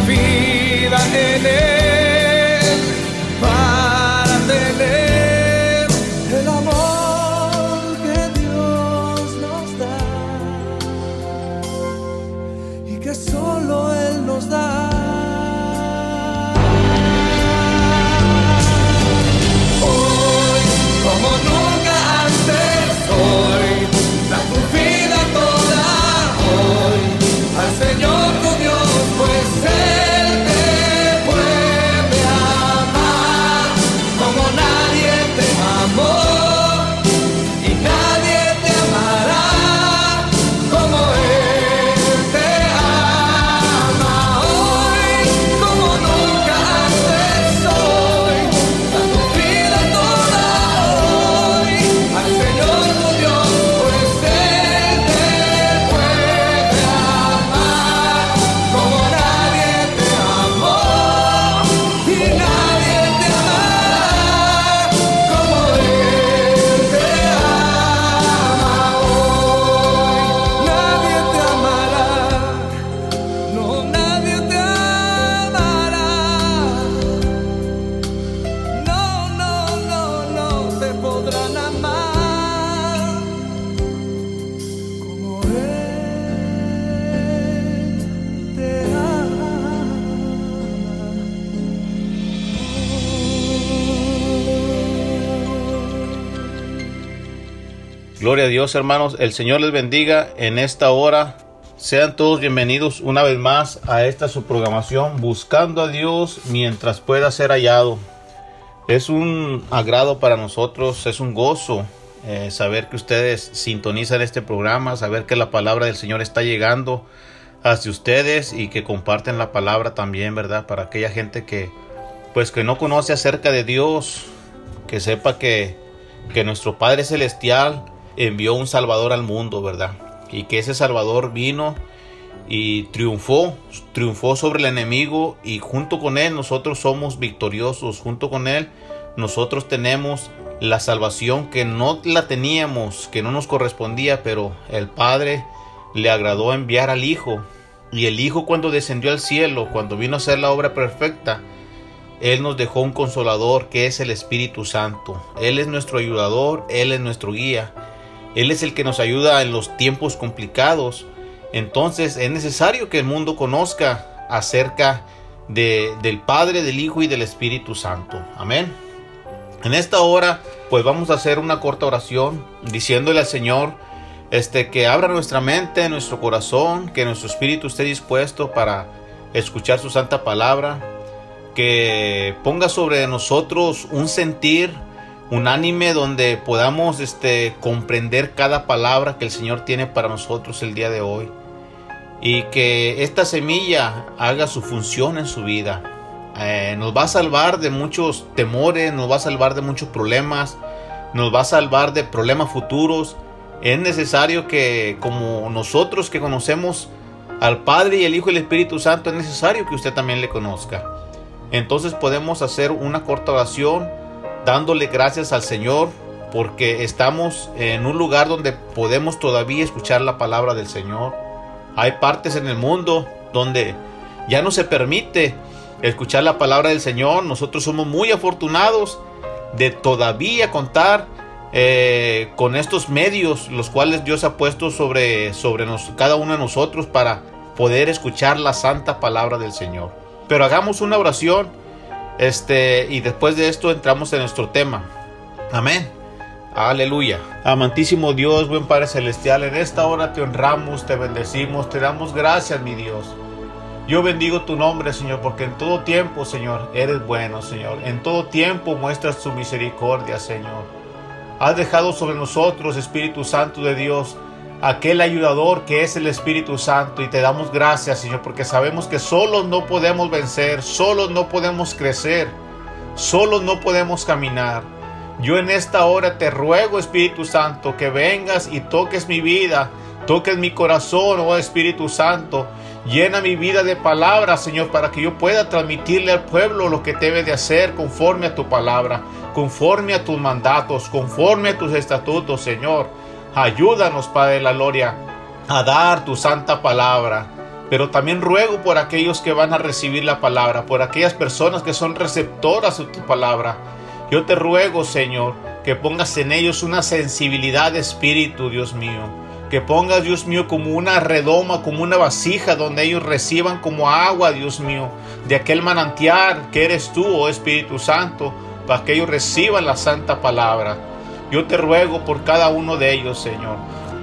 vida en él. Gloria a Dios, hermanos. El Señor les bendiga en esta hora. Sean todos bienvenidos una vez más a esta su programación Buscando a Dios mientras pueda ser hallado. Es un agrado para nosotros, es un gozo eh, saber que ustedes sintonizan este programa, saber que la palabra del Señor está llegando hacia ustedes y que comparten la palabra también, ¿verdad? Para aquella gente que pues que no conoce acerca de Dios, que sepa que, que nuestro Padre Celestial envió un Salvador al mundo, ¿verdad? Y que ese Salvador vino y triunfó, triunfó sobre el enemigo y junto con él nosotros somos victoriosos, junto con él nosotros tenemos la salvación que no la teníamos, que no nos correspondía, pero el Padre le agradó enviar al Hijo. Y el Hijo cuando descendió al cielo, cuando vino a hacer la obra perfecta, Él nos dejó un consolador que es el Espíritu Santo. Él es nuestro ayudador, Él es nuestro guía. Él es el que nos ayuda en los tiempos complicados. Entonces es necesario que el mundo conozca acerca de, del Padre, del Hijo y del Espíritu Santo. Amén. En esta hora, pues vamos a hacer una corta oración diciéndole al Señor este, que abra nuestra mente, nuestro corazón, que nuestro espíritu esté dispuesto para escuchar su santa palabra, que ponga sobre nosotros un sentir unánime donde podamos este, comprender cada palabra que el Señor tiene para nosotros el día de hoy. y que esta semilla haga su función en su vida. Eh, nos va a salvar de muchos temores, nos va a salvar de muchos problemas, nos va a salvar de problemas futuros. Es necesario que como nosotros que conocemos al Padre y el Hijo y el Espíritu Santo, es necesario que usted también le conozca. Entonces podemos hacer una corta oración dándole gracias al Señor porque estamos en un lugar donde podemos todavía escuchar la palabra del Señor. Hay partes en el mundo donde ya no se permite escuchar la palabra del Señor. Nosotros somos muy afortunados de todavía contar eh, con estos medios, los cuales Dios ha puesto sobre, sobre cada uno de nosotros para poder escuchar la santa palabra del Señor. Pero hagamos una oración este, y después de esto entramos en nuestro tema. Amén. Aleluya. Amantísimo Dios, buen Padre Celestial, en esta hora te honramos, te bendecimos, te damos gracias, mi Dios. Yo bendigo tu nombre, Señor, porque en todo tiempo, Señor, eres bueno, Señor. En todo tiempo muestras tu misericordia, Señor. Has dejado sobre nosotros, Espíritu Santo de Dios, aquel ayudador que es el Espíritu Santo. Y te damos gracias, Señor, porque sabemos que solos no podemos vencer, solos no podemos crecer, solos no podemos caminar. Yo en esta hora te ruego, Espíritu Santo, que vengas y toques mi vida, toques mi corazón, oh Espíritu Santo. Llena mi vida de palabras, Señor, para que yo pueda transmitirle al pueblo lo que debe de hacer conforme a tu palabra, conforme a tus mandatos, conforme a tus estatutos, Señor. Ayúdanos, Padre de la Gloria, a dar tu santa palabra. Pero también ruego por aquellos que van a recibir la palabra, por aquellas personas que son receptoras de tu palabra yo te ruego, Señor, que pongas en ellos una sensibilidad de espíritu, Dios mío. Que pongas, Dios mío, como una redoma, como una vasija donde ellos reciban como agua, Dios mío, de aquel manantial que eres tú, oh Espíritu Santo, para que ellos reciban la santa palabra. Yo te ruego por cada uno de ellos, Señor.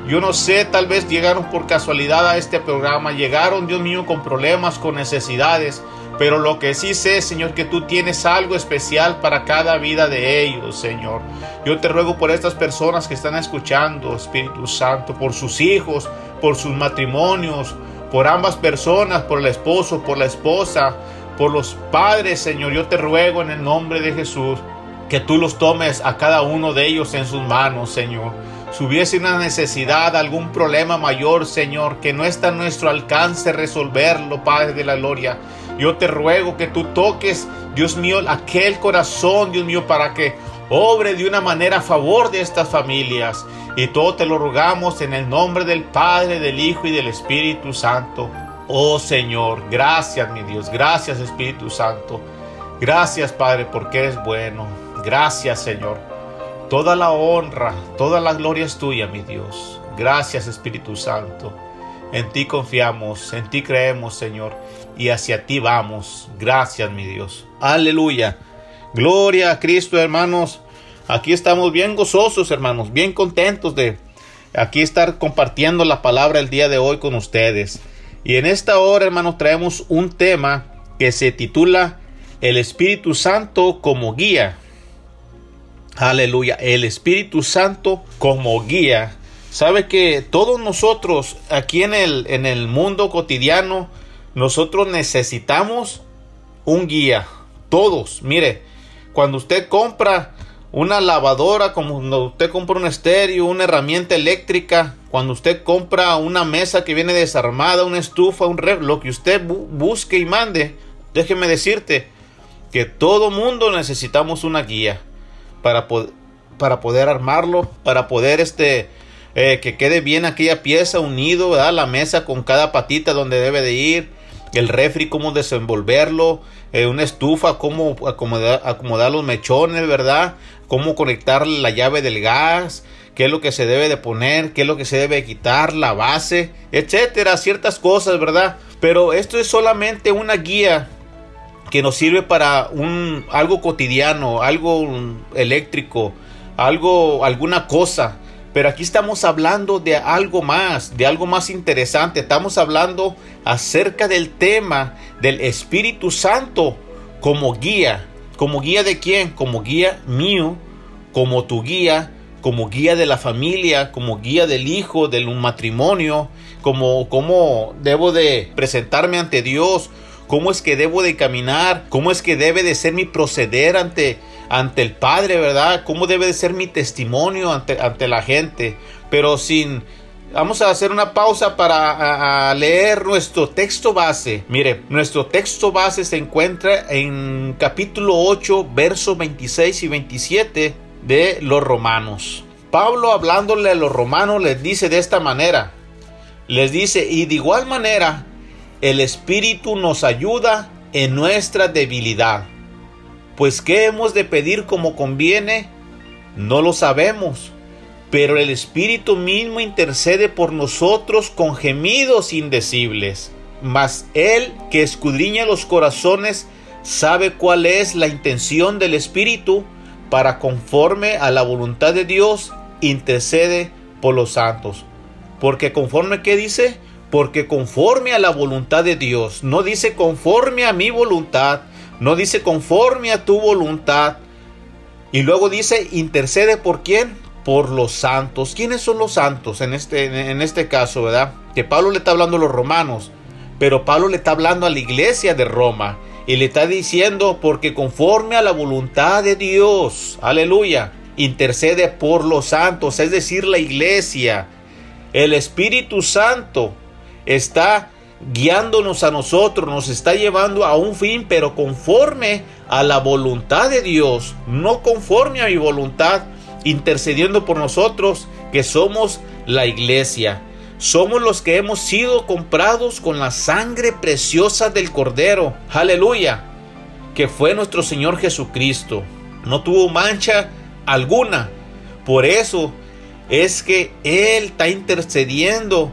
Yo no sé, tal vez llegaron por casualidad a este programa, llegaron, Dios mío, con problemas, con necesidades, pero lo que sí sé, Señor, que tú tienes algo especial para cada vida de ellos, Señor. Yo te ruego por estas personas que están escuchando, Espíritu Santo, por sus hijos, por sus matrimonios, por ambas personas, por el esposo, por la esposa, por los padres, Señor. Yo te ruego en el nombre de Jesús que tú los tomes a cada uno de ellos en sus manos, Señor. Si hubiese una necesidad, algún problema mayor, Señor, que no está a nuestro alcance resolverlo, Padre de la Gloria. Yo te ruego que tú toques, Dios mío, aquel corazón, Dios mío, para que obre de una manera a favor de estas familias. Y todo te lo rogamos en el nombre del Padre, del Hijo y del Espíritu Santo. Oh Señor, gracias mi Dios, gracias Espíritu Santo. Gracias Padre porque eres bueno. Gracias Señor. Toda la honra, toda la gloria es tuya mi Dios. Gracias Espíritu Santo. En ti confiamos, en ti creemos Señor y hacia ti vamos. Gracias, mi Dios. Aleluya. Gloria a Cristo, hermanos. Aquí estamos bien gozosos, hermanos, bien contentos de aquí estar compartiendo la palabra el día de hoy con ustedes. Y en esta hora, hermanos, traemos un tema que se titula El Espíritu Santo como guía. Aleluya, el Espíritu Santo como guía. Sabe que todos nosotros aquí en el, en el mundo cotidiano nosotros necesitamos un guía. Todos. Mire, cuando usted compra una lavadora, como cuando usted compra un estéreo, una herramienta eléctrica, cuando usted compra una mesa que viene desarmada, una estufa, un ref, lo que usted busque y mande, déjeme decirte que todo mundo necesitamos una guía para, para poder armarlo, para poder este, eh, que quede bien aquella pieza unido, ¿verdad? la mesa con cada patita donde debe de ir, el refri, cómo desenvolverlo, eh, una estufa, cómo acomodar, acomodar los mechones, ¿verdad? Cómo conectar la llave del gas, qué es lo que se debe de poner, qué es lo que se debe quitar, la base, etcétera, ciertas cosas, ¿verdad? Pero esto es solamente una guía que nos sirve para un algo cotidiano, algo eléctrico, algo alguna cosa pero aquí estamos hablando de algo más, de algo más interesante. Estamos hablando acerca del tema del Espíritu Santo como guía. ¿Como guía de quién? Como guía mío, como tu guía, como guía de la familia, como guía del hijo, del matrimonio, como cómo debo de presentarme ante Dios, cómo es que debo de caminar, cómo es que debe de ser mi proceder ante, ante el Padre, ¿verdad? Cómo debe de ser mi testimonio ante, ante la gente, pero sin... Vamos a hacer una pausa para leer nuestro texto base. Mire, nuestro texto base se encuentra en capítulo 8, versos 26 y 27 de los romanos. Pablo hablándole a los romanos les dice de esta manera. Les dice, y de igual manera, el Espíritu nos ayuda en nuestra debilidad. Pues ¿qué hemos de pedir como conviene? No lo sabemos, pero el Espíritu mismo intercede por nosotros con gemidos indecibles. Mas Él que escudriña los corazones sabe cuál es la intención del Espíritu para conforme a la voluntad de Dios intercede por los santos. Porque conforme que dice, porque conforme a la voluntad de Dios, no dice conforme a mi voluntad, no dice conforme a tu voluntad. Y luego dice, intercede por quién? Por los santos. ¿Quiénes son los santos en este, en este caso, verdad? Que Pablo le está hablando a los romanos, pero Pablo le está hablando a la iglesia de Roma. Y le está diciendo, porque conforme a la voluntad de Dios, aleluya, intercede por los santos, es decir, la iglesia. El Espíritu Santo está guiándonos a nosotros, nos está llevando a un fin, pero conforme a la voluntad de Dios, no conforme a mi voluntad, intercediendo por nosotros, que somos la iglesia. Somos los que hemos sido comprados con la sangre preciosa del Cordero. Aleluya. Que fue nuestro Señor Jesucristo. No tuvo mancha alguna. Por eso es que Él está intercediendo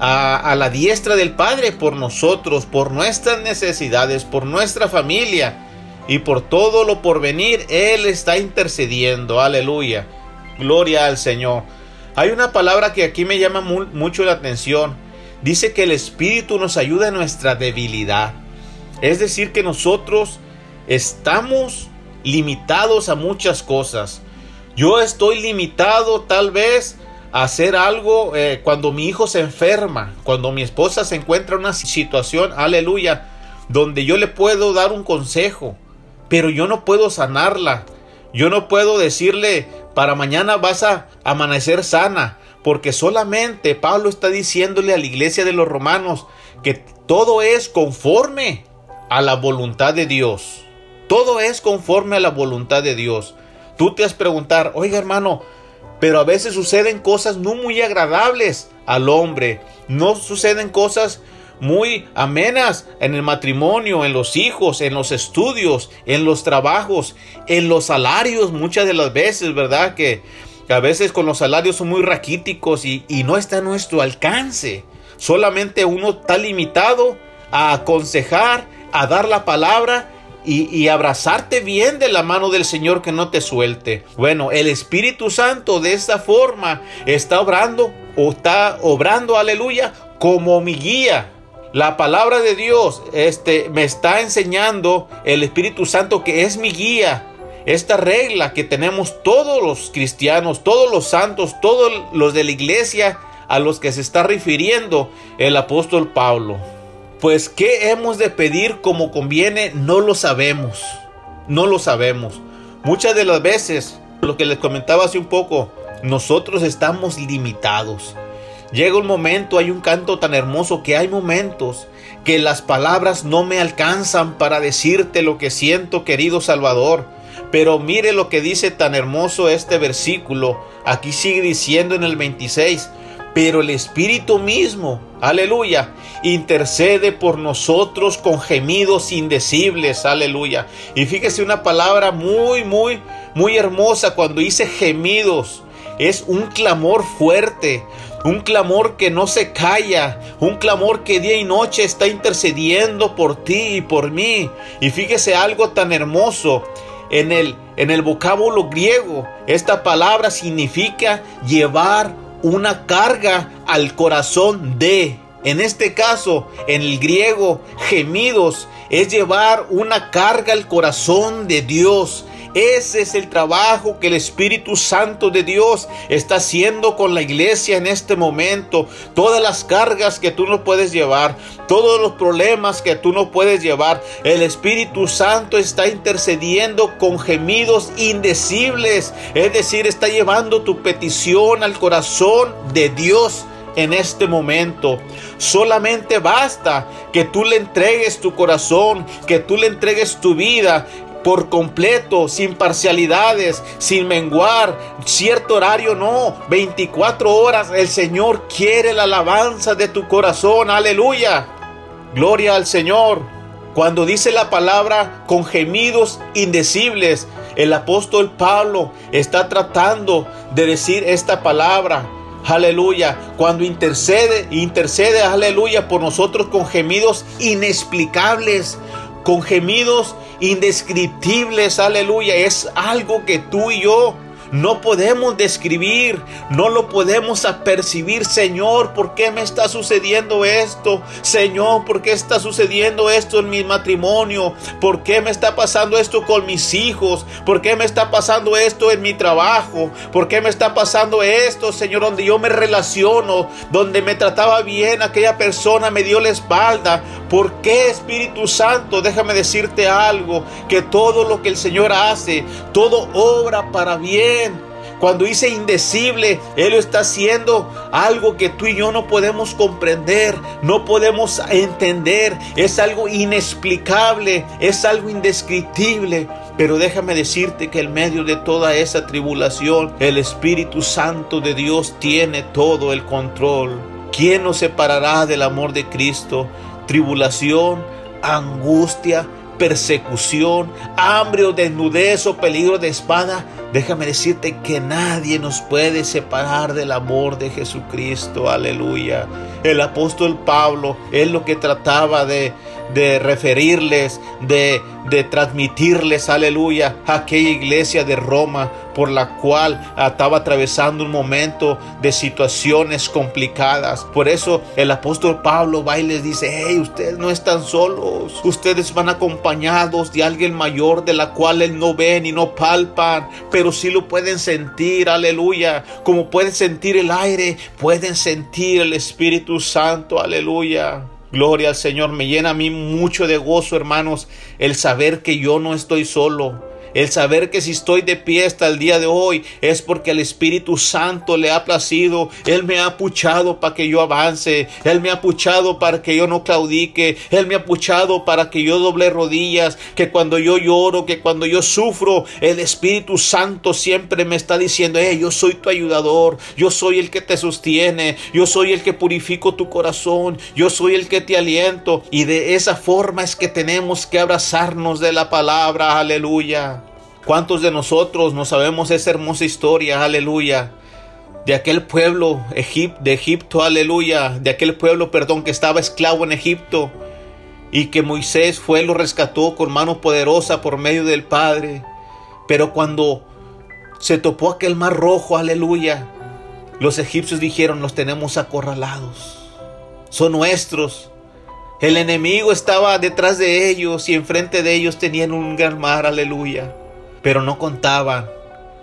a, la diestra del Padre por nosotros, por nuestras necesidades, por nuestra familia y por todo lo por venir. Él está intercediendo. Aleluya. Gloria al Señor. Hay una palabra que aquí me llama mucho la atención. Dice que el Espíritu nos ayuda en nuestra debilidad. Es decir, que nosotros estamos limitados a muchas cosas. Yo estoy limitado tal vez hacer algo eh, cuando mi hijo se enferma, cuando mi esposa se encuentra en una situación, aleluya, donde yo le puedo dar un consejo, pero yo no puedo sanarla. Yo no puedo decirle, para mañana vas a amanecer sana, porque solamente Pablo está diciéndole a la iglesia de los romanos que todo es conforme a la voluntad de Dios. Todo es conforme a la voluntad de Dios. Tú te has preguntar, oiga hermano, pero a veces suceden cosas no muy agradables al hombre. No suceden cosas muy amenas en el matrimonio, en los hijos, en los estudios, en los trabajos, en los salarios, muchas de las veces, ¿verdad? Que, a veces con los salarios son muy raquíticos y, y no está a nuestro alcance. Solamente uno está limitado a aconsejar, a dar la palabra y, abrazarte bien de la mano del Señor que no te suelte. Bueno, el Espíritu Santo de esta forma está obrando o está obrando, aleluya, como mi guía. La palabra de Dios este, me está enseñando el Espíritu Santo que es mi guía. Esta regla que tenemos todos los cristianos, todos los santos, todos los de la iglesia a los que se está refiriendo el apóstol Pablo. Pues qué hemos de pedir como conviene, no lo sabemos. No lo sabemos. Muchas de las veces, lo que les comentaba hace un poco, nosotros estamos limitados. Llega un momento, hay un canto tan hermoso que hay momentos que las palabras no me alcanzan para decirte lo que siento, querido Salvador. Pero mire lo que dice tan hermoso este versículo. Aquí sigue diciendo en el 26, pero el Espíritu mismo, aleluya, intercede por nosotros con gemidos indecibles, aleluya. Y fíjese una palabra muy, muy, muy hermosa cuando dice gemidos. Es un clamor fuerte, un clamor que no se calla, un clamor que día y noche está intercediendo por ti y por mí. Y fíjese algo tan hermoso. En el, en el vocábulo griego, esta palabra significa llevar una carga al corazón de. En este caso, en el griego, gemidos es llevar una carga al corazón de Dios. Ese es el trabajo que el Espíritu Santo de Dios está haciendo con la iglesia en este momento. Todas las cargas que tú no puedes llevar, todos los problemas que tú no puedes llevar, el Espíritu Santo está intercediendo con gemidos indecibles. Es decir, está llevando tu petición al corazón de Dios en este momento. Solamente basta que tú le entregues tu corazón, que tú le entregues tu vida por completo, sin parcialidades, sin menguar, cierto horario no, 24 horas. El Señor quiere la alabanza de tu corazón, aleluya. Gloria al Señor. Cuando dice la palabra con gemidos indecibles, el apóstol Pablo está tratando de decir esta palabra aleluya, cuando intercede, intercede, aleluya, por nosotros con gemidos inexplicables, con gemidos indescriptibles, aleluya, es algo que tú y yo no podemos describir, no lo podemos apercibir. Señor, ¿por qué me está sucediendo esto? Señor, ¿por qué está sucediendo esto en mi matrimonio? ¿Por qué me está pasando esto con mis hijos? ¿Por qué me está pasando esto en mi trabajo? ¿Por qué me está pasando esto, Señor, donde yo me relaciono, donde me trataba bien aquella persona, me dio la espalda? ¿Por qué, Espíritu Santo? Déjame decirte algo, que todo lo que el Señor hace, todo obra para bien cuando dice indecible, Él está haciendo algo que tú y yo no podemos comprender, no podemos entender. Es algo inexplicable, es algo indescriptible. Pero déjame decirte que en medio de toda esa tribulación, el Espíritu Santo de Dios tiene todo el control. ¿Quién nos separará del amor de Cristo? Tribulación, angustia, persecución, hambre o desnudez o peligro de espada, déjame decirte que nadie nos puede separar del amor de Jesucristo. Aleluya. El apóstol Pablo es lo que trataba de, de referirles, de, de transmitirles, aleluya, a aquella iglesia de Roma por la cual estaba atravesando un momento de situaciones complicadas. Por eso el apóstol Pablo va y les dice, hey, ustedes no están solos, ustedes van acompañados de alguien mayor de la cual él no ven y no palpan, pero sí lo pueden sentir, aleluya, como pueden sentir el aire, pueden sentir el Espíritu Santo, aleluya. Gloria al Señor, me llena a mí mucho de gozo, hermanos, el saber que yo no estoy solo el saber que si estoy de pie hasta el día de hoy es porque el Espíritu Santo le ha placido. Él me ha puchado para que yo avance. Él me ha puchado para que yo no claudique. Él me ha puchado para que yo doble rodillas. Que cuando yo lloro, que cuando yo sufro, el Espíritu Santo siempre me está diciendo, hey, yo soy tu ayudador. Yo soy el que te sostiene. Yo soy el que purifico tu corazón. Yo soy el que te aliento. Y de esa forma es que tenemos que abrazarnos de la palabra. Aleluya. ¿Cuántos de nosotros no sabemos esa hermosa historia? Aleluya. De aquel pueblo de Egipto, aleluya. De aquel pueblo, perdón, que estaba esclavo en Egipto. Y que Moisés fue, lo rescató con mano poderosa por medio del Padre. Pero cuando se topó aquel mar rojo, aleluya. Los egipcios dijeron, los tenemos acorralados. Son nuestros. El enemigo estaba detrás de ellos y enfrente de ellos tenían un gran mar, aleluya pero no contaba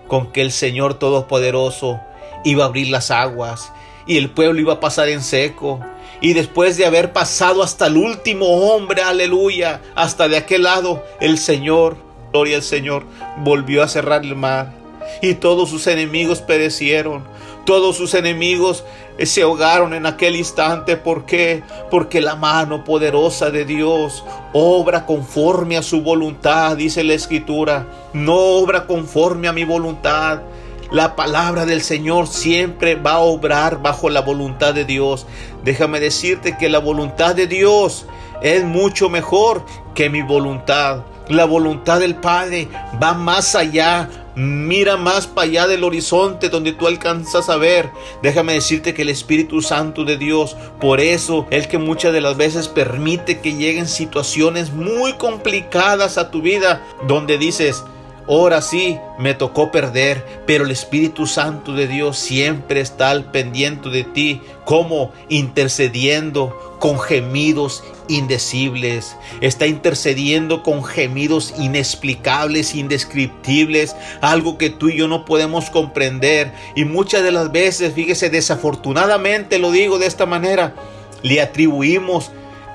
con que el Señor Todopoderoso iba a abrir las aguas y el pueblo iba a pasar en seco. Y después de haber pasado hasta el último hombre, aleluya, hasta de aquel lado, el Señor, gloria al Señor, volvió a cerrar el mar. Y todos sus enemigos perecieron. Todos sus enemigos se ahogaron en aquel instante. ¿Por qué? Porque la mano poderosa de Dios obra conforme a su voluntad, dice la Escritura. No obra conforme a mi voluntad. La palabra del Señor siempre va a obrar bajo la voluntad de Dios. Déjame decirte que la voluntad de Dios es mucho mejor que mi voluntad. La voluntad del Padre va más allá, mira más para allá del horizonte donde tú alcanzas a ver. Déjame decirte que el Espíritu Santo de Dios, por eso el que muchas de las veces permite que lleguen situaciones muy complicadas a tu vida, donde dices, Ahora sí, me tocó perder, pero el Espíritu Santo de Dios siempre está al pendiente de ti, como intercediendo con gemidos indecibles. Está intercediendo con gemidos inexplicables, indescriptibles, algo que tú y yo no podemos comprender. Y muchas de las veces, fíjese, desafortunadamente lo digo de esta manera, le atribuimos,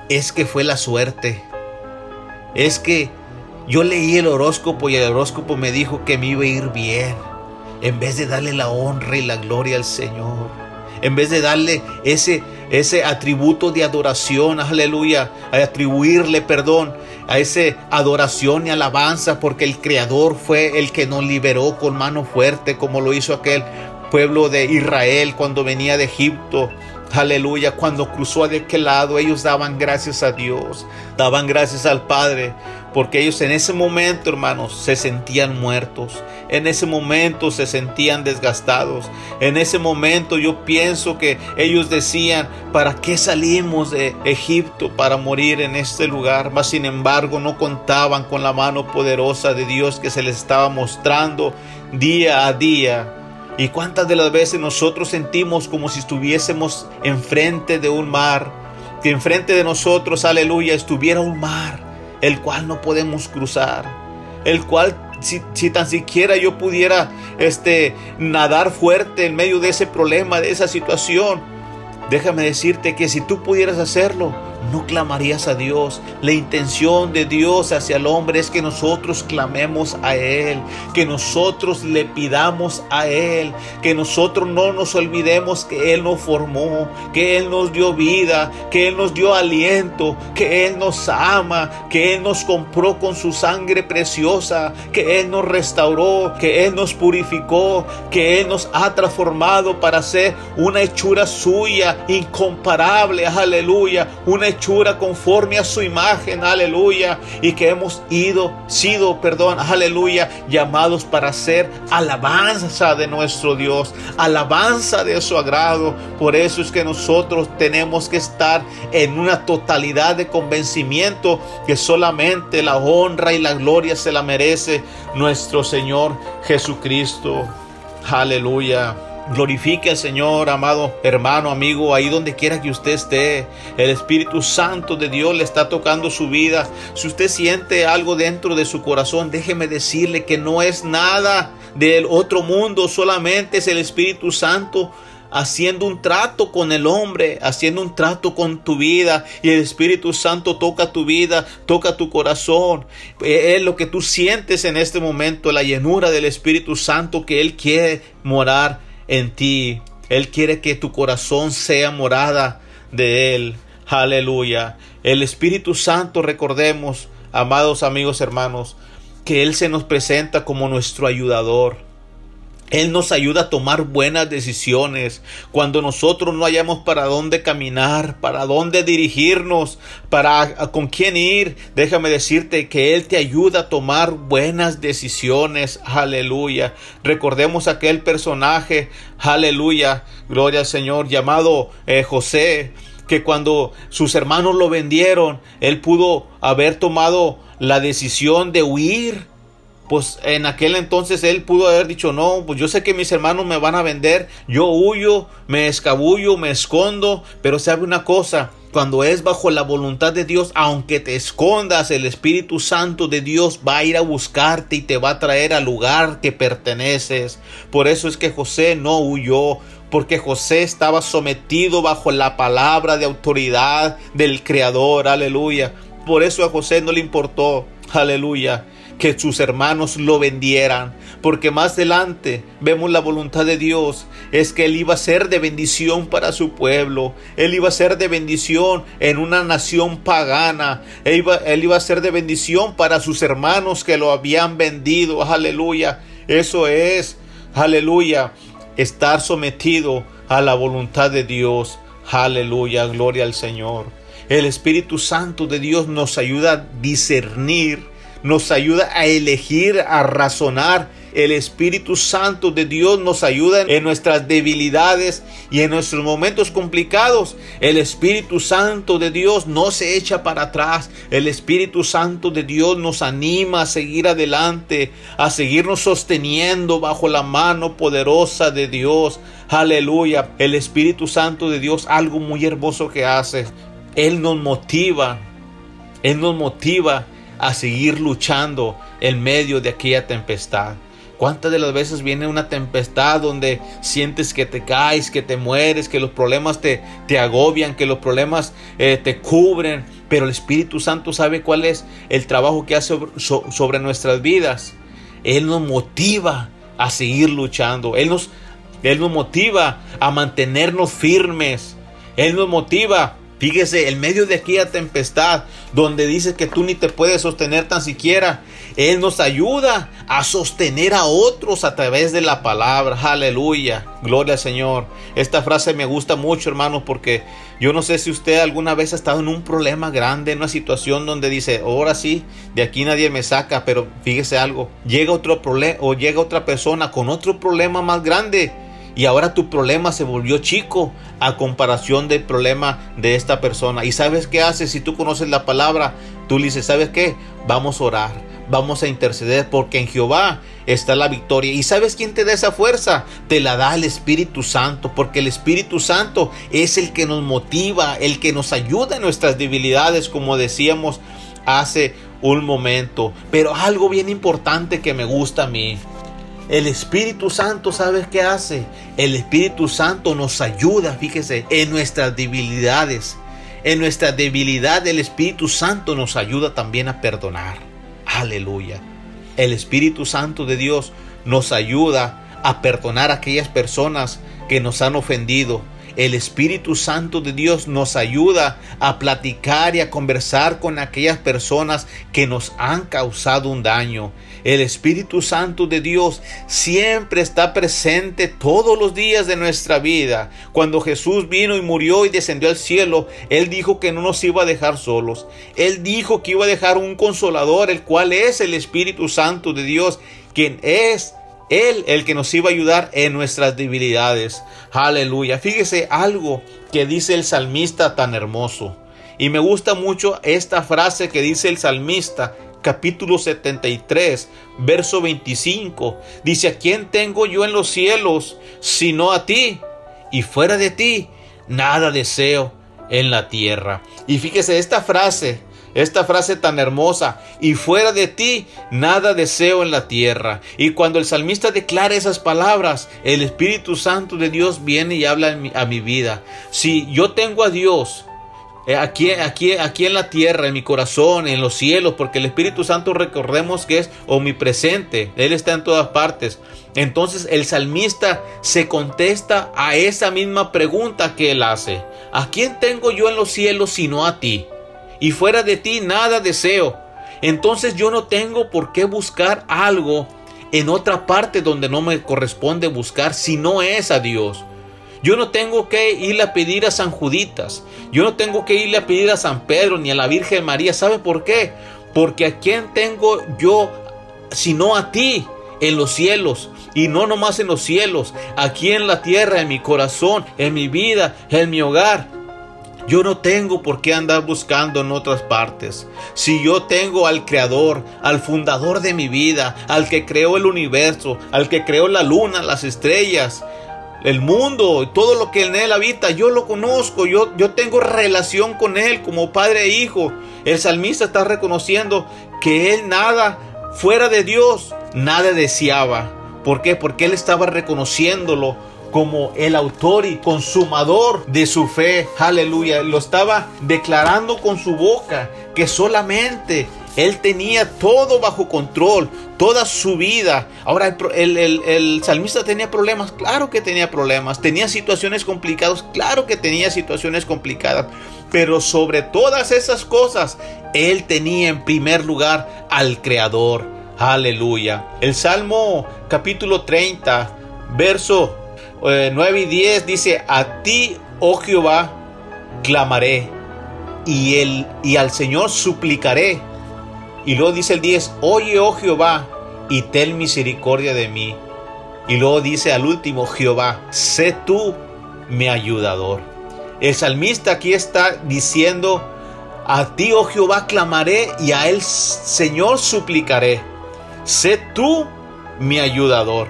es que fue la suerte. Es que yo leí el horóscopo y el horóscopo me dijo que me iba a ir bien, en vez de darle la honra y la gloria al Señor, en vez de darle ese, ese atributo de adoración, aleluya, a atribuirle perdón a ese adoración y alabanza, porque el Creador fue el que nos liberó con mano fuerte, como lo hizo aquel pueblo de Israel cuando venía de Egipto. Aleluya, cuando cruzó de aquel lado, ellos daban gracias a Dios, daban gracias al Padre, porque ellos en ese momento, hermanos, se sentían muertos, en ese momento se sentían desgastados, en ese momento yo pienso que ellos decían, ¿para qué salimos de Egipto para morir en este lugar? Mas sin embargo no contaban con la mano poderosa de Dios que se les estaba mostrando día a día ¿Y cuántas de las veces nosotros sentimos como si estuviésemos enfrente de un mar? Que enfrente de nosotros, aleluya, estuviera un mar, el cual no podemos cruzar, el cual si, si, tan siquiera yo pudiera este, nadar fuerte en medio de ese problema, de esa situación, déjame decirte que si tú pudieras hacerlo, no clamarías a Dios. La intención de Dios hacia el hombre es que nosotros clamemos a Él, que nosotros le pidamos a Él, que nosotros no nos olvidemos que Él nos formó, que Él nos dio vida, que Él nos dio aliento, que Él nos ama, que Él nos compró con su sangre preciosa, que Él nos restauró, que Él nos purificó, que Él nos ha transformado para ser una hechura suya incomparable, aleluya, una hechura conforme a su imagen, aleluya, y que hemos ido, sido, perdón, aleluya, llamados para ser alabanza de nuestro Dios, alabanza de su agrado. Por eso es que nosotros tenemos que estar en una totalidad de convencimiento que solamente la honra y la gloria se la merece nuestro Señor Jesucristo. Aleluya. Glorifique al Señor, amado hermano, amigo, ahí donde quiera que usted esté. El Espíritu Santo de Dios le está tocando su vida. Si usted siente algo dentro de su corazón, déjeme decirle que no es nada del otro mundo, solamente es el Espíritu Santo haciendo un trato con el hombre, haciendo un trato con tu vida y el Espíritu Santo toca tu vida, toca tu corazón. Es lo que tú sientes en este momento, la llenura del Espíritu Santo que Él quiere morar en ti. Él quiere que tu corazón sea morada de Él. Aleluya. El Espíritu Santo, recordemos, amados amigos hermanos, que Él se nos presenta como nuestro ayudador. Él nos ayuda a tomar buenas decisiones cuando nosotros no hayamos para dónde caminar, para dónde dirigirnos, para con quién ir. Déjame decirte que Él te ayuda a tomar buenas decisiones. Aleluya. Recordemos aquel personaje, aleluya, gloria al Señor, llamado eh, José que cuando sus hermanos lo vendieron, él pudo haber tomado la decisión de huir pues en aquel entonces él pudo haber dicho, no, pues yo sé que mis hermanos me van a vender, yo huyo, me escabullo, me escondo, pero sabe una cosa, cuando es bajo la voluntad de Dios, aunque te escondas, el Espíritu Santo de Dios va a ir a buscarte y te va a traer al lugar que perteneces. Por eso es que José no huyó, porque José estaba sometido bajo la palabra de autoridad del Creador, aleluya. Por eso a José no le importó, aleluya que sus hermanos lo vendieran, porque más adelante vemos la voluntad de Dios, es que Él iba a ser de bendición para su pueblo, Él iba a ser de bendición en una nación pagana, Él iba, él iba a ser de bendición para sus hermanos que lo habían vendido, aleluya, eso es, aleluya, estar sometido a la voluntad de Dios, aleluya, gloria al Señor. El Espíritu Santo de Dios nos ayuda a discernir nos ayuda a elegir, a razonar. El Espíritu Santo de Dios nos ayuda en nuestras debilidades y en nuestros momentos complicados. El Espíritu Santo de Dios no se echa para atrás. El Espíritu Santo de Dios nos anima a seguir adelante, a seguirnos sosteniendo bajo la mano poderosa de Dios. Aleluya. El Espíritu Santo de Dios, algo muy hermoso que hace. Él nos motiva. Él nos motiva a seguir luchando en medio de aquella tempestad. ¿Cuántas de las veces viene una tempestad donde sientes que te caes, que te mueres, que los problemas te, te agobian, que los problemas eh, te cubren? Pero el Espíritu Santo sabe cuál es el trabajo que hace sobre, nuestras vidas. Él nos motiva a seguir luchando. Él nos, Él nos motiva a mantenernos firmes. Él nos motiva Fíjese, en medio de aquella tempestad, donde dice que tú ni te puedes sostener tan siquiera, Él nos ayuda a sostener a otros a través de la palabra. Aleluya. Gloria al Señor. Esta frase me gusta mucho, hermanos, porque yo no sé si usted alguna vez ha estado en un problema grande, en una situación donde dice, ahora sí, de aquí nadie me saca, pero fíjese algo, llega otro problema o llega otra persona con otro problema más grande y ahora tu problema se volvió chico a comparación del problema de esta persona. ¿Y sabes qué haces si tú conoces la palabra? Tú le dices, ¿sabes qué? Vamos a orar, vamos a interceder porque en Jehová está la victoria. ¿Y sabes quién te da esa fuerza? Te la da el Espíritu Santo, porque el Espíritu Santo es el que nos motiva, el que nos ayuda en nuestras debilidades, como decíamos hace un momento. Pero algo bien importante que me gusta a mí el Espíritu Santo, ¿sabes qué hace? El Espíritu Santo nos ayuda, fíjese, en nuestras debilidades. En nuestra debilidad el Espíritu Santo nos ayuda también a perdonar. Aleluya. El Espíritu Santo de Dios nos ayuda a perdonar a aquellas personas que nos han ofendido. El Espíritu Santo de Dios nos ayuda a platicar y a conversar con aquellas personas que nos han causado un daño. El Espíritu Santo de Dios siempre está presente todos los días de nuestra vida. Cuando Jesús vino y murió y descendió al cielo, Él dijo que no nos iba a dejar solos. Él dijo que iba a dejar un consolador, el cual es el Espíritu Santo de Dios, quien es él el que nos iba a ayudar en nuestras debilidades. Aleluya. Fíjese algo que dice el salmista tan hermoso. Y me gusta mucho esta frase que dice el salmista capítulo 73, verso 25. Dice, ¿a quién tengo yo en los cielos sino a ti? Y fuera de ti, nada deseo en la tierra. Y fíjese, esta frase, esta frase tan hermosa, y fuera de ti, nada deseo en la tierra. Y cuando el salmista declara esas palabras, el Espíritu Santo de Dios viene y habla a mi vida. Si yo tengo a Dios, aquí, aquí, aquí en la tierra, en mi corazón, en los cielos, porque el Espíritu Santo recordemos que es omnipresente, Él está en todas partes. Entonces el salmista se contesta a esa misma pregunta que él hace. ¿A quién tengo yo en los cielos sino a ti? Y fuera de ti nada deseo. Entonces yo no tengo por qué buscar algo en otra parte donde no me corresponde buscar si no es a Dios. Yo no tengo que irle a pedir a San Juditas. Yo no tengo que irle a pedir a San Pedro ni a la Virgen María. ¿Sabe por qué? Porque a quién tengo yo sino a ti en los cielos. Y no nomás en los cielos, aquí en la tierra, en mi corazón, en mi vida, en mi hogar. Yo no tengo por qué andar buscando en otras partes. Si yo tengo al Creador, al fundador de mi vida, al que creó el universo, al que creó la luna, las estrellas, el mundo, todo lo que en él habita, yo lo conozco, yo, yo tengo relación con él como padre e hijo. El salmista está reconociendo que él nada fuera de Dios, nada deseaba. ¿Por qué? Porque él estaba reconociéndolo como el autor y consumador de su fe. Aleluya. Lo estaba declarando con su boca que solamente él tenía todo bajo control, toda su vida. Ahora, el, salmista tenía problemas, claro que tenía problemas. Tenía situaciones complicadas, claro que tenía situaciones complicadas. Pero sobre todas esas cosas, él tenía en primer lugar al Creador. Aleluya. El Salmo capítulo 30, verso 9 eh, y 10 dice, a ti, oh Jehová, clamaré y, el, y al Señor suplicaré Y luego dice el 10, oye, oh Jehová, y ten misericordia de mí. Y luego dice al último, Jehová, sé tú mi ayudador. El salmista aquí está diciendo, a ti, oh Jehová, clamaré y a él, Señor, suplicaré. Sé tú mi ayudador.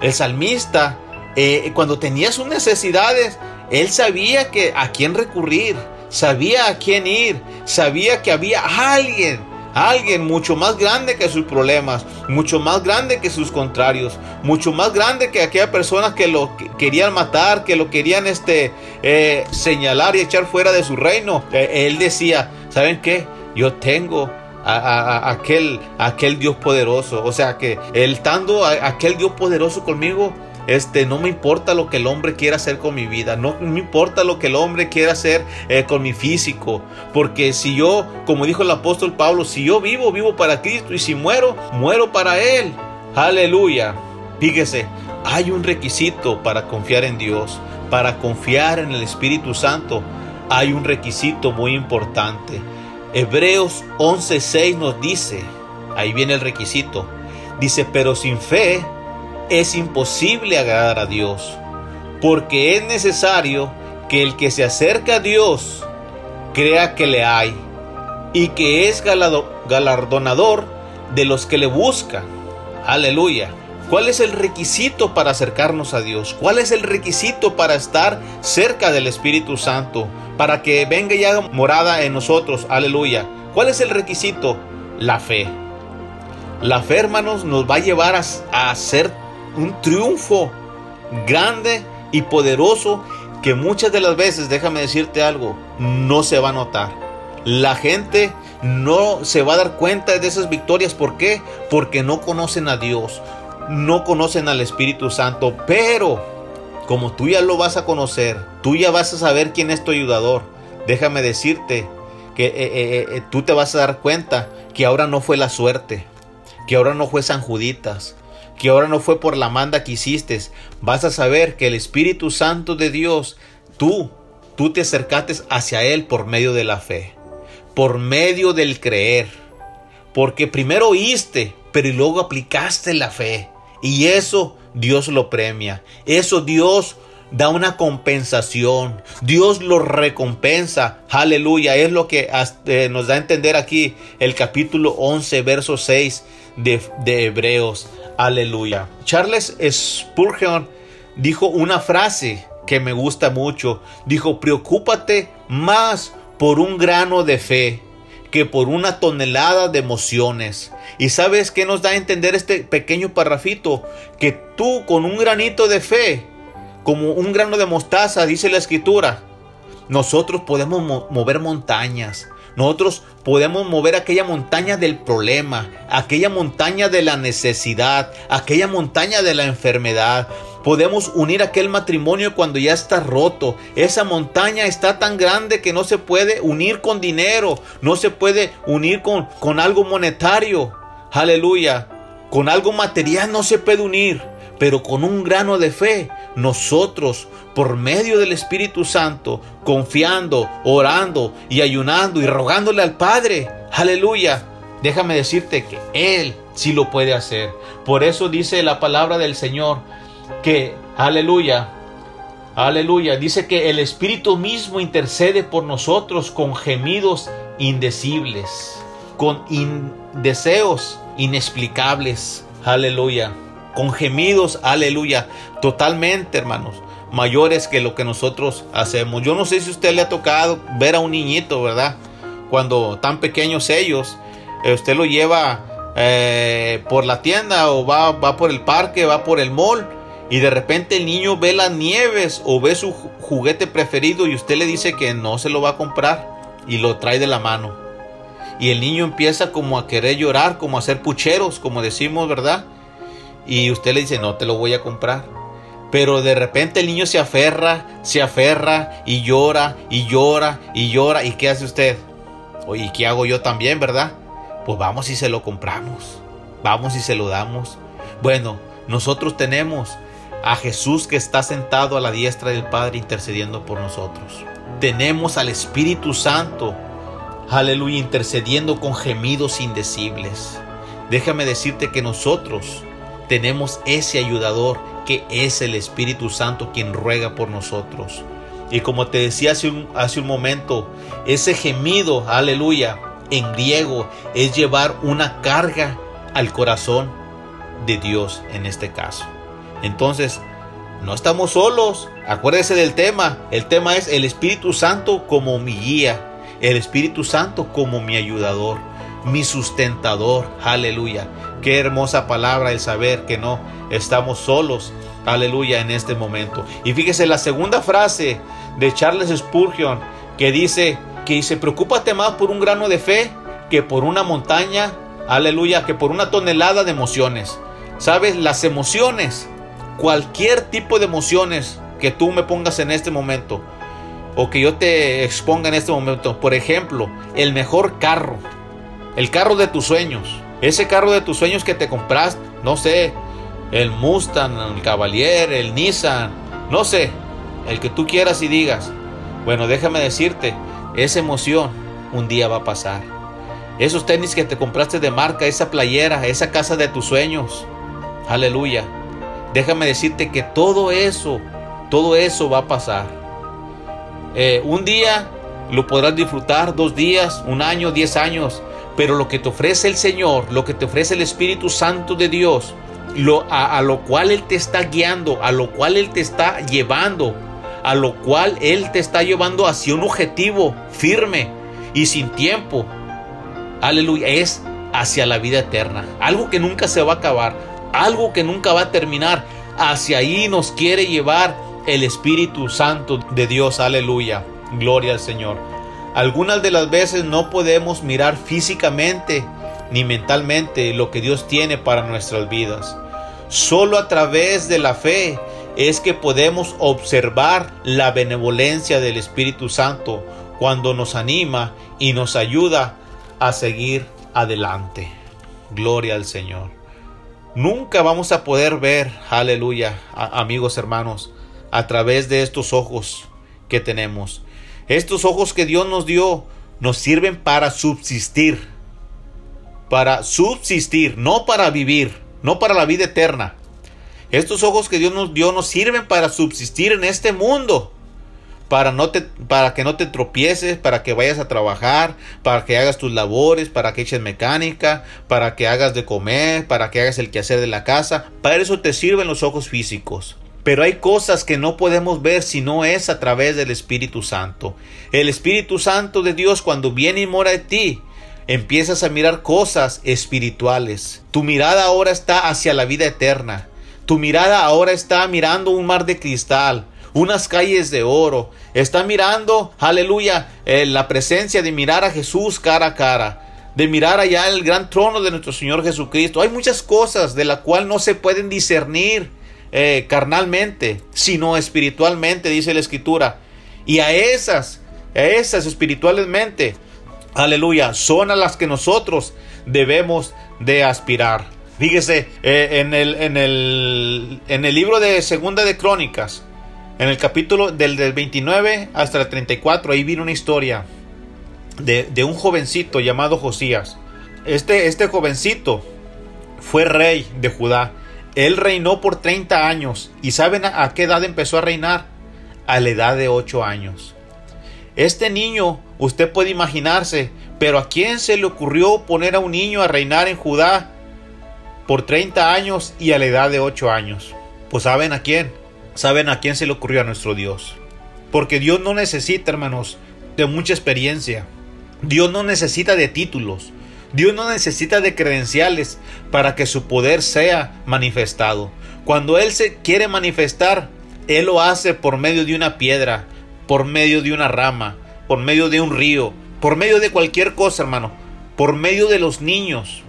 El salmista, eh, cuando tenía sus necesidades, él sabía que a quién recurrir, sabía a quién ir, sabía que había alguien alguien mucho más grande que sus problemas, mucho más grande que sus contrarios, mucho más grande que aquella persona que lo querían matar, que lo querían este, eh, señalar y echar fuera de su reino. Eh, él decía, ¿saben qué? Yo tengo a, aquel, aquel Dios poderoso. O sea que él estando aquel Dios poderoso conmigo, este, no me importa lo que el hombre quiera hacer con mi vida, no me importa lo que el hombre quiera hacer eh, con mi físico, porque si yo, como dijo el apóstol Pablo, si yo vivo, vivo para Cristo y si muero, muero para Él. Aleluya. Fíjese, hay un requisito para confiar en Dios, para confiar en el Espíritu Santo. Hay un requisito muy importante. Hebreos 11:6 nos dice, ahí viene el requisito. Dice, pero sin fe es imposible agradar a Dios, porque es necesario que el que se acerca a Dios crea que le hay y que es galardonador de los que le buscan. Aleluya. ¿Cuál es el requisito para acercarnos a Dios? ¿Cuál es el requisito para estar cerca del Espíritu Santo? Para que venga ya morada en nosotros. Aleluya. ¿Cuál es el requisito? La fe. La fe, hermanos, nos va a llevar a, a ser un triunfo grande y poderoso que muchas de las veces, déjame decirte algo, no se va a notar. La gente no se va a dar cuenta de esas victorias. ¿Por qué? Porque no conocen a Dios, no conocen al Espíritu Santo. Pero como tú ya lo vas a conocer, tú ya vas a saber quién es tu ayudador. Déjame decirte que eh, eh, eh, tú te vas a dar cuenta que ahora no fue la suerte, que ahora no fue San Juditas, que ahora no fue por la manda que hiciste, vas a saber que el Espíritu Santo de Dios, tú, tú te acercaste hacia Él por medio de la fe, por medio del creer, porque primero oíste, pero luego aplicaste la fe. Y eso Dios lo premia, eso Dios da una compensación. Dios lo recompensa. Aleluya. Es lo que eh, nos da a entender aquí el capítulo 11, verso 6 de, de Hebreos. Aleluya. Charles Spurgeon dijo una frase que me gusta mucho. Dijo, preocúpate más por un grano de fe que por una tonelada de emociones. ¿Y sabes qué nos da a entender este pequeño parrafito? Que tú con un granito de fe, como un grano de mostaza, dice la escritura, nosotros podemos mover montañas. Nosotros podemos mover aquella montaña del problema, aquella montaña de la necesidad, aquella montaña de la enfermedad. Podemos unir aquel matrimonio cuando ya está roto. Esa montaña está tan grande que no se puede unir con dinero, no se puede unir con, con algo monetario. Aleluya. Con algo material no se puede unir, pero con un grano de fe nosotros por medio del Espíritu Santo, confiando, orando y ayunando y rogándole al Padre. Aleluya. Déjame decirte que Él sí lo puede hacer. Por eso dice la palabra del Señor que, aleluya, aleluya, dice que el Espíritu mismo intercede por nosotros con gemidos indecibles, con deseos inexplicables. Aleluya. Con gemidos, aleluya. Totalmente, hermanos mayores que lo que nosotros hacemos. Yo no sé si usted le ha tocado ver a un niñito, ¿verdad? Cuando tan pequeños ellos, eh, usted lo lleva eh, por la tienda o va, va por el parque, va por el mall y de repente el niño ve las nieves o ve su juguete preferido y usted le dice que no se lo va a comprar y lo trae de la mano. Y el niño empieza como a querer llorar, como a hacer pucheros, como decimos, ¿verdad? Y usted le dice, no te lo voy a comprar. Pero de repente el niño se aferra, se aferra y llora y llora y llora. ¿Y qué hace usted? Oye, ¿qué hago yo también, verdad? Pues vamos y se lo compramos. Vamos y se lo damos. Bueno, nosotros tenemos a Jesús que está sentado a la diestra del Padre intercediendo por nosotros. Tenemos al Espíritu Santo aleluya, intercediendo con gemidos indecibles. Déjame decirte que nosotros tenemos ese ayudador que es el Espíritu Santo quien ruega por nosotros. Y como te decía hace un, hace un momento, ese gemido, aleluya, en griego es llevar una carga al corazón de Dios en este caso. Entonces, no estamos solos. Acuérdese del tema. El tema es el Espíritu Santo como mi guía. El Espíritu Santo como mi ayudador, mi sustentador. Aleluya. Qué hermosa palabra el saber que no estamos solos. Aleluya en este momento. Y fíjese la segunda frase de Charles Spurgeon que dice que dice, preocúpate más por un grano de fe que por una montaña. Aleluya, que por una tonelada de emociones. ¿Sabes? Las emociones cualquier tipo de emociones que tú me pongas en este momento o que yo te exponga en este momento. Por ejemplo, el mejor carro, el carro de tus sueños, ese carro de tus sueños que te compraste, no sé, el Mustang, el Cavalier, el Nissan, no sé, el que tú quieras y digas. Bueno, déjame decirte, esa emoción un día va a pasar. Esos tenis que te compraste de marca, esa playera, esa casa de tus sueños. Aleluya déjame decirte que todo eso, todo eso va a pasar. Eh, un día lo podrás disfrutar, dos días, un año, diez años, pero lo que te ofrece el Señor, lo que te ofrece el Espíritu Santo de Dios, lo, a, a lo cual Él te está guiando, a lo cual Él te está llevando, a lo cual Él te está llevando hacia un objetivo firme y sin tiempo. Aleluya, es hacia la vida eterna, algo que nunca se va a acabar, algo que nunca va a terminar. Hacia ahí nos quiere llevar el Espíritu Santo de Dios. Aleluya. Gloria al Señor. Algunas de las veces no podemos mirar físicamente ni mentalmente lo que Dios tiene para nuestras vidas. Solo a través de la fe es que podemos observar la benevolencia del Espíritu Santo cuando nos anima y nos ayuda a seguir adelante. Gloria al Señor. Nunca vamos a poder ver, aleluya, amigos hermanos, a través de estos ojos que tenemos. Estos ojos que Dios nos dio nos sirven para subsistir, para subsistir, no para vivir, no para la vida eterna. Estos ojos que Dios nos dio nos sirven para subsistir en este mundo para, no te, que no te tropieces, para que vayas a trabajar, para que hagas tus labores, para que eches mecánica, para que hagas de comer, para que hagas el quehacer de la casa. Para eso te sirven los ojos físicos. Pero hay cosas que no podemos ver si no es a través del Espíritu Santo. El Espíritu Santo de Dios cuando viene y mora en ti, empiezas a mirar cosas espirituales. Tu mirada ahora está hacia la vida eterna. Tu mirada ahora está mirando un mar de cristal unas calles de oro. Está mirando, aleluya, eh, la presencia de mirar a Jesús cara a cara, de mirar allá el gran trono de nuestro Señor Jesucristo. Hay muchas cosas de la cual no se pueden discernir eh, carnalmente, sino espiritualmente, dice la Escritura. Y a esas, esas espiritualmente, aleluya, son a las que nosotros debemos de aspirar. Fíjese, eh, en, el, en, el, en el libro de Segunda de Crónicas, en el capítulo del, 29 hasta el 34, ahí viene una historia de, un jovencito llamado Josías. Este, este jovencito fue rey de Judá. Él reinó por 30 años. ¿Y saben a, qué edad empezó a reinar? A la edad de 8 años. Este niño, usted puede imaginarse, pero ¿a quién se le ocurrió poner a un niño a reinar en Judá por 30 años y a la edad de 8 años? Pues saben a quién, ¿Saben a quién se le ocurrió a nuestro Dios? Porque Dios no necesita, hermanos, de mucha experiencia. Dios no necesita de títulos. Dios no necesita de credenciales para que su poder sea manifestado. Cuando Él se quiere manifestar, Él lo hace por medio de una piedra, por medio de una rama, por medio de un río, por medio de cualquier cosa, hermano, por medio de los niños.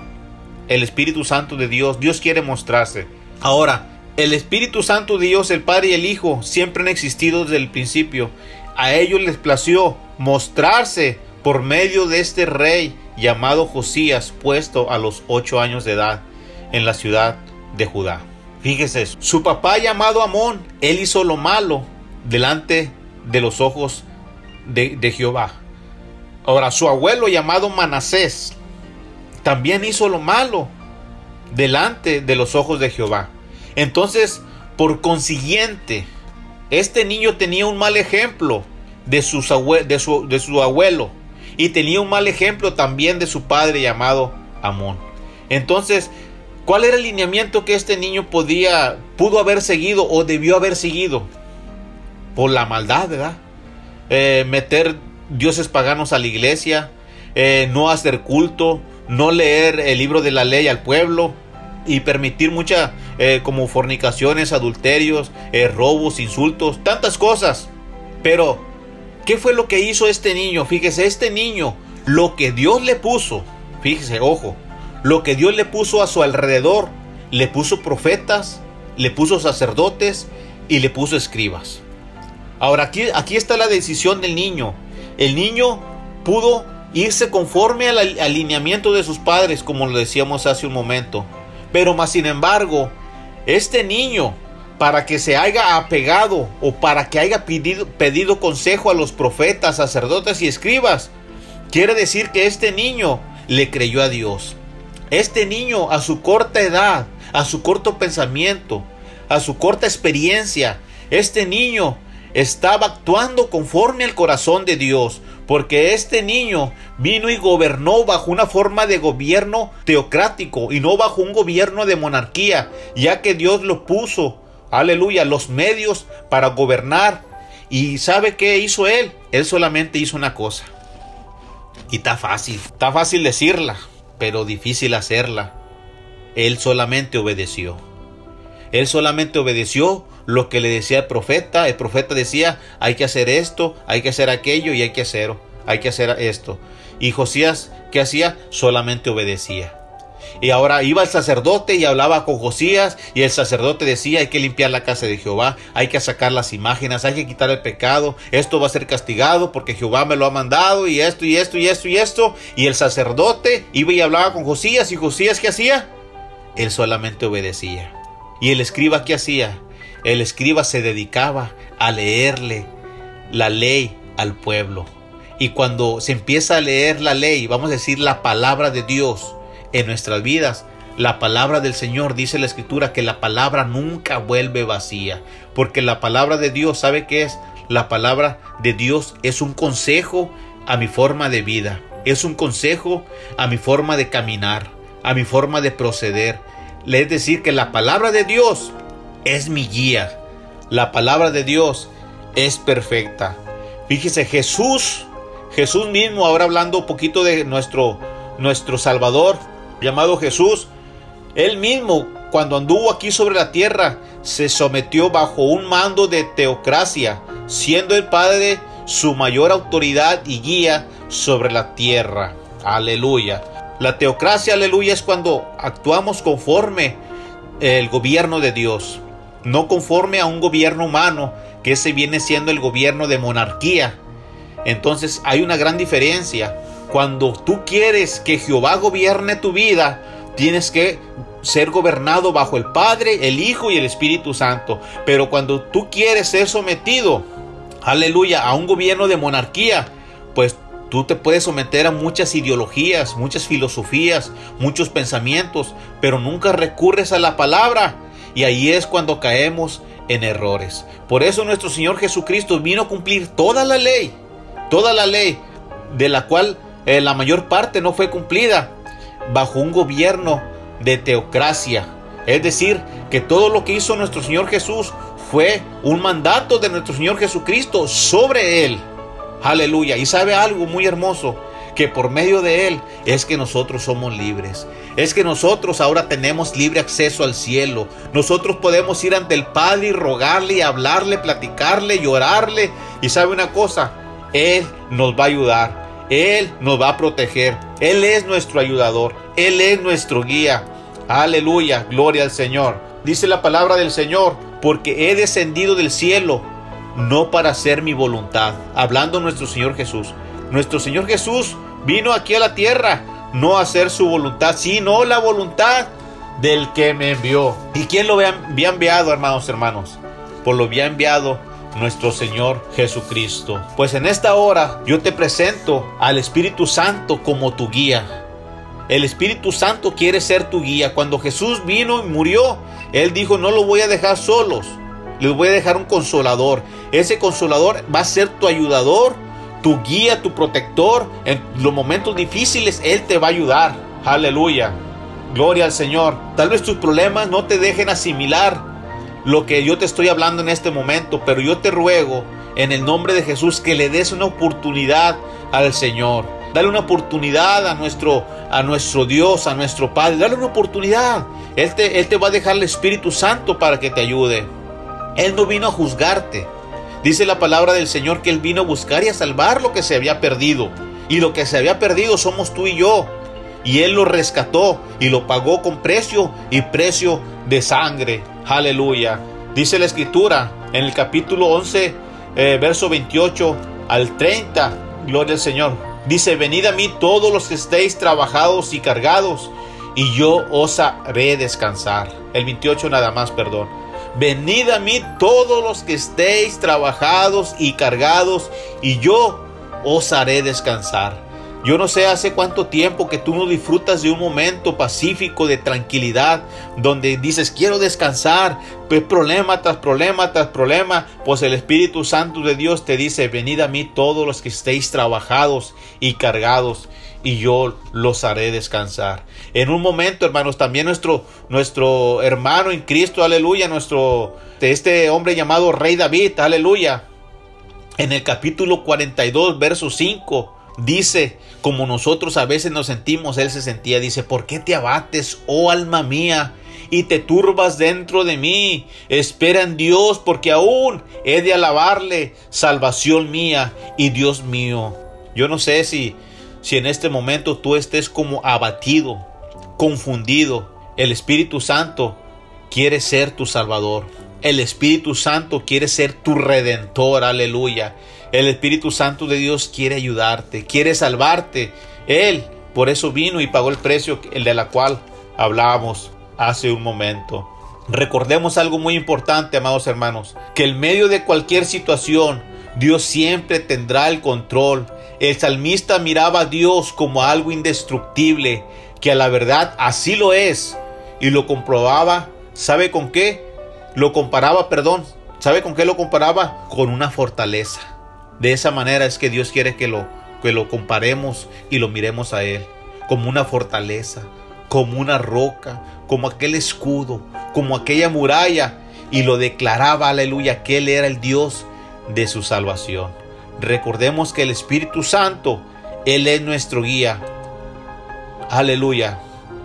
El Espíritu Santo de Dios, Dios quiere mostrarse. Ahora, el Espíritu Santo de Dios, el Padre y el Hijo, siempre han existido desde el principio. A ellos les plació mostrarse por medio de este rey llamado Josías, puesto a los ocho años de edad en la ciudad de Judá. Fíjese, su papá llamado Amón, él hizo lo malo delante de los ojos de, de Jehová. Ahora, su abuelo llamado Manasés también hizo lo malo delante de los ojos de Jehová. Entonces, por consiguiente, este niño tenía un mal ejemplo de, sus de, su, de su abuelo y tenía un mal ejemplo también de su padre llamado Amón. Entonces, ¿cuál era el lineamiento que este niño podía, pudo haber seguido o debió haber seguido? Por la maldad, ¿verdad? Eh, meter dioses paganos a la iglesia, eh, no hacer culto, no leer el libro de la ley al pueblo y permitir muchas eh, como fornicaciones, adulterios, robos, insultos, tantas cosas. Pero, ¿qué fue lo que hizo este niño? Fíjese, este niño, lo que Dios le puso, fíjese, ojo, lo que Dios le puso a su alrededor, le puso profetas, le puso sacerdotes y le puso escribas. Ahora aquí, aquí está la decisión del niño. El niño pudo irse conforme al alineamiento de sus padres, como lo decíamos hace un momento. Pero más sin embargo, este niño, para que se haya apegado o para que haya pedido, consejo a los profetas, sacerdotes y escribas, quiere decir que este niño le creyó a Dios. Este niño a su corta edad, a su corto pensamiento, a su corta experiencia, este niño estaba actuando conforme al corazón de Dios, porque este niño vino y gobernó bajo una forma de gobierno teocrático y no bajo un gobierno de monarquía, ya que Dios lo puso, aleluya, los medios para gobernar. ¿Y sabe qué hizo él? Él solamente hizo una cosa. Y está fácil, está fácil decirla, pero difícil hacerla. Él solamente obedeció. Él solamente obedeció lo que le decía el profeta. El profeta decía, hay que hacer esto, hay que hacer aquello y hay que hacer, hay que hacer esto. Y Josías, ¿qué hacía? Solamente obedecía. Y ahora iba el sacerdote y hablaba con Josías y el sacerdote decía hay que limpiar la casa de Jehová, hay que sacar las imágenes, hay que quitar el pecado, esto va a ser castigado porque Jehová me lo ha mandado y esto y esto y esto y esto. Y el sacerdote iba y hablaba con Josías y Josías ¿qué hacía? Él solamente obedecía. ¿Y el escriba qué hacía? El escriba se dedicaba a leerle la ley al pueblo. Y cuando se empieza a leer la ley, vamos a decir la palabra de Dios, en nuestras vidas. La palabra del Señor dice la escritura que la palabra nunca vuelve vacía, porque la palabra de Dios, ¿sabe qué es? La palabra de Dios es un consejo a mi forma de vida, es un consejo a mi forma de caminar, a mi forma de proceder. Es decir, que la palabra de Dios es mi guía. La palabra de Dios es perfecta. Fíjese, Jesús, Jesús mismo, ahora hablando un poquito de nuestro, nuestro Salvador, llamado Jesús, él mismo, cuando anduvo aquí sobre la tierra, se sometió bajo un mando de teocracia, siendo el Padre su mayor autoridad y guía sobre la tierra. Aleluya. La teocracia, aleluya, es cuando actuamos conforme el gobierno de Dios, no conforme a un gobierno humano, que ese viene siendo el gobierno de monarquía. Entonces hay una gran diferencia. Cuando tú quieres que Jehová gobierne tu vida, tienes que ser gobernado bajo el Padre, el Hijo y el Espíritu Santo. Pero cuando tú quieres ser sometido, aleluya, a un gobierno de monarquía, pues tú te puedes someter a muchas ideologías, muchas filosofías, muchos pensamientos, pero nunca recurres a la palabra. Y ahí es cuando caemos en errores. Por eso nuestro Señor Jesucristo vino a cumplir toda la ley, toda la ley de la cual eh, la mayor parte no fue cumplida bajo un gobierno de teocracia. Es decir, que todo lo que hizo nuestro Señor Jesús fue un mandato de nuestro Señor Jesucristo sobre él. Aleluya. Y sabe algo muy hermoso, que por medio de Él es que nosotros somos libres. Es que nosotros ahora tenemos libre acceso al cielo. Nosotros podemos ir ante el Padre y rogarle, hablarle, platicarle, llorarle. Y sabe una cosa, Él nos va a ayudar. Él nos va a proteger. Él es nuestro ayudador. Él es nuestro guía. Aleluya, gloria al Señor. Dice la palabra del Señor, porque he descendido del cielo, no para hacer mi voluntad. Hablando nuestro Señor Jesús. Nuestro Señor Jesús vino aquí a la tierra, no a hacer su voluntad, sino la voluntad del que me envió. ¿Y quién lo había enviado, hermanos, hermanos? Pues lo había enviado nuestro Señor Jesucristo. Pues en esta hora yo te presento al Espíritu Santo como tu guía. El Espíritu Santo quiere ser tu guía. Cuando Jesús vino y murió, Él dijo, no lo voy a dejar solos, les voy a dejar un consolador. Ese consolador va a ser tu ayudador, tu guía, tu protector. En los momentos difíciles, Él te va a ayudar. Aleluya. Gloria al Señor. Tal vez tus problemas no te dejen asimilar lo que yo te estoy hablando en este momento, pero yo te ruego en el nombre de Jesús que le des una oportunidad al Señor. Dale una oportunidad a nuestro, a nuestro Dios, a nuestro Padre. Dale una oportunidad. Él te, él te va a dejar el Espíritu Santo para que te ayude. Él no vino a juzgarte. Dice la palabra del Señor que Él vino a buscar y a salvar lo que se había perdido. Y lo que se había perdido somos tú y yo. Y Él lo rescató y lo pagó con precio y precio de sangre. Aleluya. Dice la escritura en el capítulo 11, eh, verso 28 al 30. Gloria al Señor. Dice, venid a mí todos los que estéis trabajados y cargados, y yo os haré descansar. El 28 nada más, perdón. Venid a mí todos los que estéis trabajados y cargados, y yo os haré descansar. Yo no sé hace cuánto tiempo que tú no disfrutas de un momento pacífico de tranquilidad, donde dices quiero descansar, pues problema tras problema tras problema, pues el Espíritu Santo de Dios te dice, venid a mí todos los que estéis trabajados y cargados, y yo los haré descansar. En un momento, hermanos, también nuestro, nuestro hermano en Cristo, aleluya, nuestro, este hombre llamado Rey David, aleluya, en el capítulo 42, verso 5, dice, como nosotros a veces nos sentimos, él se sentía, dice, ¿por qué te abates, oh alma mía? y te turbas dentro de mí. Espera en Dios, porque aún he de alabarle, salvación mía y Dios mío. Yo no sé si, si en este momento tú estés como abatido, confundido. El Espíritu Santo quiere ser tu Salvador. El Espíritu Santo quiere ser tu redentor. Aleluya. El Espíritu Santo de Dios quiere ayudarte, quiere salvarte. Él por eso vino y pagó el precio, el de la cual hablábamos hace un momento. Recordemos algo muy importante, amados hermanos, que en medio de cualquier situación, Dios siempre tendrá el control. El salmista miraba a Dios como algo indestructible, que a la verdad así lo es, y lo comprobaba, ¿sabe con qué? Lo comparaba, perdón, ¿sabe con qué lo comparaba? Con una fortaleza. De esa manera es que Dios quiere que lo, que lo comparemos y lo miremos a Él como una fortaleza, como una roca, como aquel escudo, como aquella muralla y lo declaraba, aleluya, que Él era el Dios de su salvación. Recordemos que el Espíritu Santo, Él es nuestro guía. Aleluya.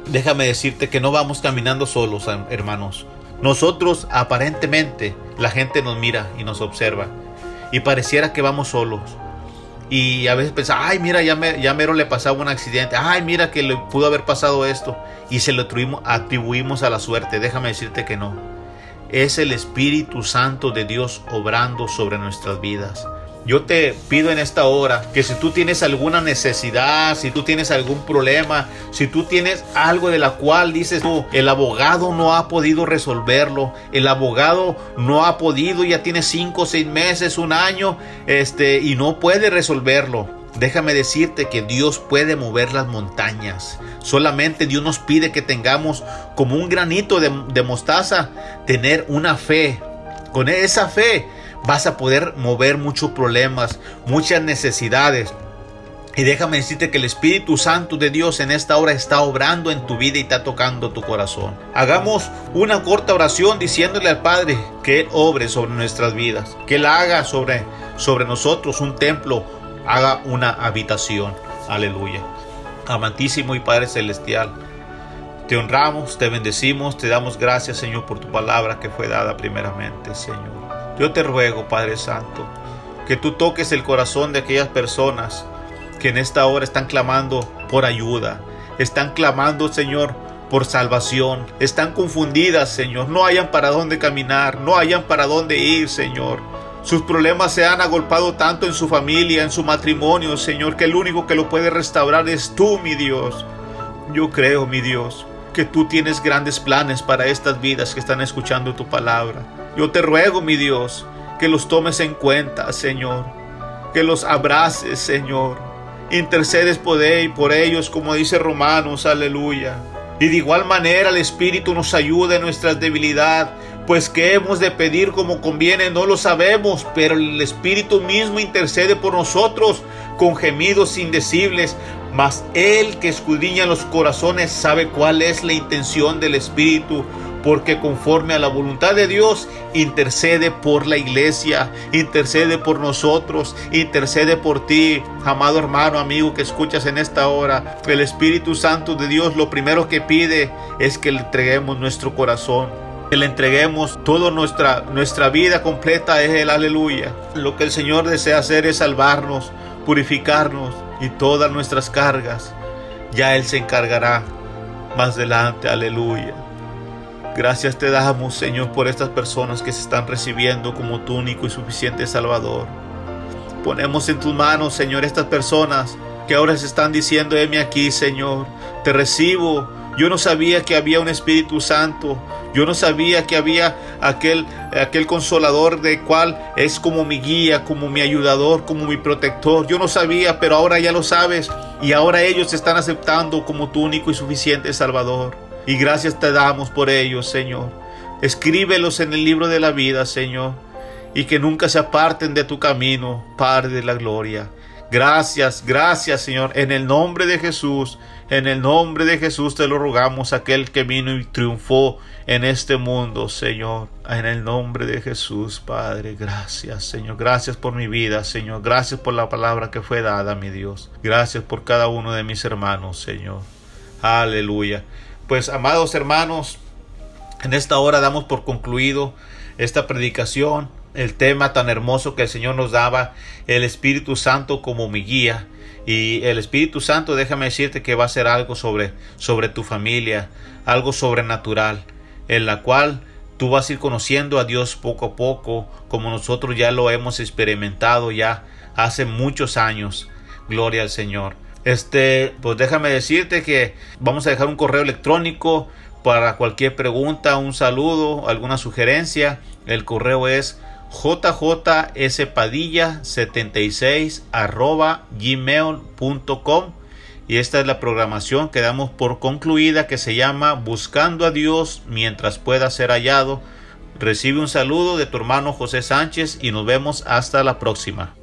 Déjame decirte que no vamos caminando solos, hermanos. Nosotros aparentemente la gente nos mira y nos observa y pareciera que vamos solos. Y a veces pensamos, ay, mira, ya, me, ya mero le pasaba un accidente, ay, mira que le pudo haber pasado esto, y se lo atribuimos, atribuimos a la suerte. Déjame decirte que no. Es el Espíritu Santo de Dios obrando sobre nuestras vidas. Yo te pido en esta hora que si tú tienes alguna necesidad, si tú tienes algún problema, si tú tienes algo de la cual dices tú, el abogado no ha podido resolverlo, el abogado no ha podido, ya tiene cinco, seis meses, un año, este, y no puede resolverlo. Déjame decirte que Dios puede mover las montañas. Solamente Dios nos pide que tengamos como un granito de, de mostaza, tener una fe. Con esa fe vas a poder mover muchos problemas, muchas necesidades. Y déjame decirte que el Espíritu Santo de Dios en esta hora está obrando en tu vida y está tocando tu corazón. Hagamos una corta oración diciéndole al Padre que Él obre sobre nuestras vidas, que Él haga sobre, sobre nosotros un templo, haga una habitación. Aleluya. Amantísimo y Padre Celestial, te honramos, te bendecimos, te damos gracias Señor por tu palabra que fue dada primeramente, Señor. Yo te ruego, Padre Santo, que tú toques el corazón de aquellas personas que en esta hora están clamando por ayuda, están clamando, Señor, por salvación, están confundidas, Señor, no hayan para dónde caminar, no hayan para dónde ir, Señor. Sus problemas se han agolpado tanto en su familia, en su matrimonio, Señor, que el único que lo puede restaurar es tú, mi Dios. Yo creo, mi Dios, que tú tienes grandes planes para estas vidas que están escuchando tu palabra. Yo te ruego, mi Dios, que los tomes en cuenta, Señor, que los abraces, Señor. Intercedes por ellos, como dice Romanos, aleluya. Y de igual manera el Espíritu nos ayuda en nuestra debilidad, pues que hemos de pedir como conviene no lo sabemos, pero el Espíritu mismo intercede por nosotros con gemidos indecibles, mas Él que escudriña los corazones sabe cuál es la intención del Espíritu, porque conforme a la voluntad de Dios intercede por la iglesia, intercede por nosotros, intercede por ti, amado hermano, amigo que escuchas en esta hora. El Espíritu Santo de Dios lo primero que pide es que le entreguemos nuestro corazón. Que le entreguemos toda nuestra, nuestra vida completa es el aleluya. Lo que el Señor desea hacer es salvarnos, purificarnos y todas nuestras cargas. Ya Él se encargará más adelante, aleluya. Gracias te damos, Señor, por estas personas que se están recibiendo como tu único y suficiente Salvador. Ponemos en tus manos, Señor, estas personas que ahora se están diciendo, heme aquí, Señor, te recibo. Yo no sabía que había un Espíritu Santo. Yo no sabía que había aquel, aquel consolador de cual es como mi guía, como mi ayudador, como mi protector. Yo no sabía, pero ahora ya lo sabes. Y ahora ellos se están aceptando como tu único y suficiente Salvador. Y gracias te damos por ellos, Señor. Escríbelos en el libro de la vida, Señor, y que nunca se aparten de tu camino, Padre de la gloria. Gracias, gracias, Señor, en el nombre de Jesús. En el nombre de Jesús te lo rogamos, aquel que vino y triunfó en este mundo, Señor. En el nombre de Jesús, Padre, gracias, Señor. Gracias por mi vida, Señor. Gracias por la palabra que fue dada, mi Dios. Gracias por cada uno de mis hermanos, Señor. Aleluya. Pues amados hermanos, en esta hora damos por concluido esta predicación, el tema tan hermoso que el Señor nos daba, el Espíritu Santo como mi guía. Y el Espíritu Santo, déjame decirte que va a ser algo sobre, sobre tu familia, algo sobrenatural, en la cual tú vas a ir conociendo a Dios poco a poco, como nosotros ya lo hemos experimentado ya hace muchos años. Gloria al Señor. Este, pues déjame decirte que vamos a dejar un correo electrónico para cualquier pregunta, un saludo, alguna sugerencia. El correo es jjspadilla76 arroba gmail.com y esta es la programación que damos por concluida que se llama Buscando a Dios mientras pueda ser hallado. Recibe un saludo de tu hermano José Sánchez y nos vemos hasta la próxima.